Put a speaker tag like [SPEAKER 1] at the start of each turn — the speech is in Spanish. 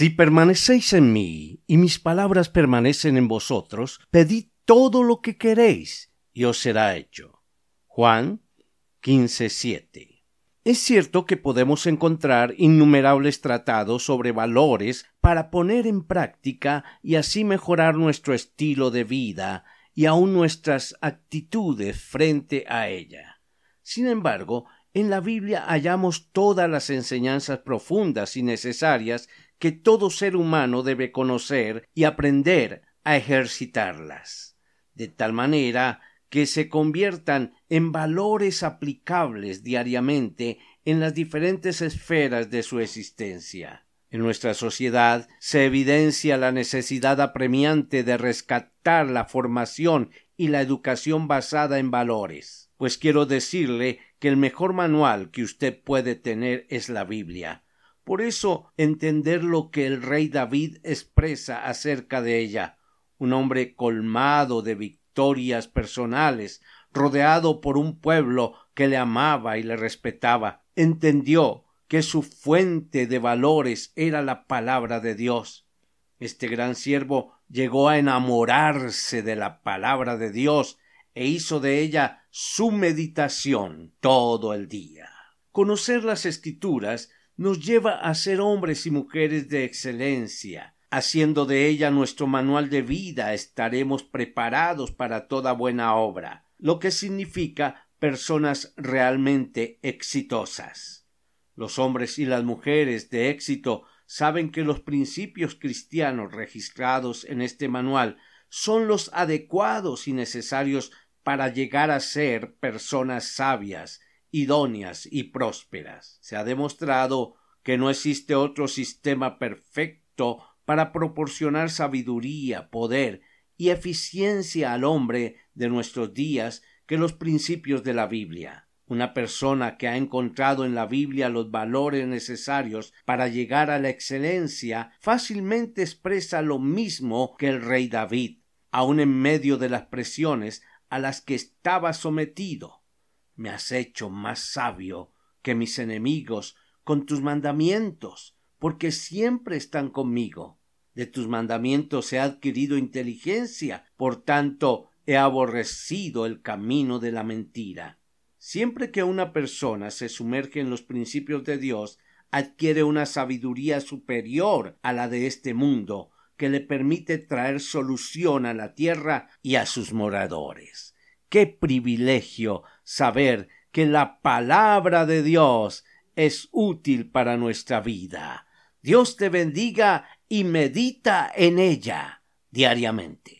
[SPEAKER 1] Si permanecéis en mí y mis palabras permanecen en vosotros, pedid todo lo que queréis y os será hecho. Juan 15:7. Es cierto que podemos encontrar innumerables tratados sobre valores para poner en práctica y así mejorar nuestro estilo de vida y aun nuestras actitudes frente a ella. Sin embargo, en la Biblia hallamos todas las enseñanzas profundas y necesarias que todo ser humano debe conocer y aprender a ejercitarlas, de tal manera que se conviertan en valores aplicables diariamente en las diferentes esferas de su existencia. En nuestra sociedad se evidencia la necesidad apremiante de rescatar la formación y la educación basada en valores, pues quiero decirle que el mejor manual que usted puede tener es la Biblia, por eso entender lo que el rey David expresa acerca de ella, un hombre colmado de victorias personales, rodeado por un pueblo que le amaba y le respetaba, entendió que su fuente de valores era la palabra de Dios. Este gran siervo llegó a enamorarse de la palabra de Dios e hizo de ella su meditación todo el día. Conocer las escrituras nos lleva a ser hombres y mujeres de excelencia. Haciendo de ella nuestro manual de vida estaremos preparados para toda buena obra, lo que significa personas realmente exitosas. Los hombres y las mujeres de éxito saben que los principios cristianos registrados en este manual son los adecuados y necesarios para llegar a ser personas sabias, idóneas y prósperas. Se ha demostrado que no existe otro sistema perfecto para proporcionar sabiduría, poder y eficiencia al hombre de nuestros días que los principios de la Biblia. Una persona que ha encontrado en la Biblia los valores necesarios para llegar a la excelencia fácilmente expresa lo mismo que el rey David, aun en medio de las presiones a las que estaba sometido me has hecho más sabio que mis enemigos con tus mandamientos, porque siempre están conmigo. De tus mandamientos he adquirido inteligencia, por tanto he aborrecido el camino de la mentira. Siempre que una persona se sumerge en los principios de Dios, adquiere una sabiduría superior a la de este mundo, que le permite traer solución a la tierra y a sus moradores. Qué privilegio saber que la palabra de Dios es útil para nuestra vida. Dios te bendiga y medita en ella diariamente.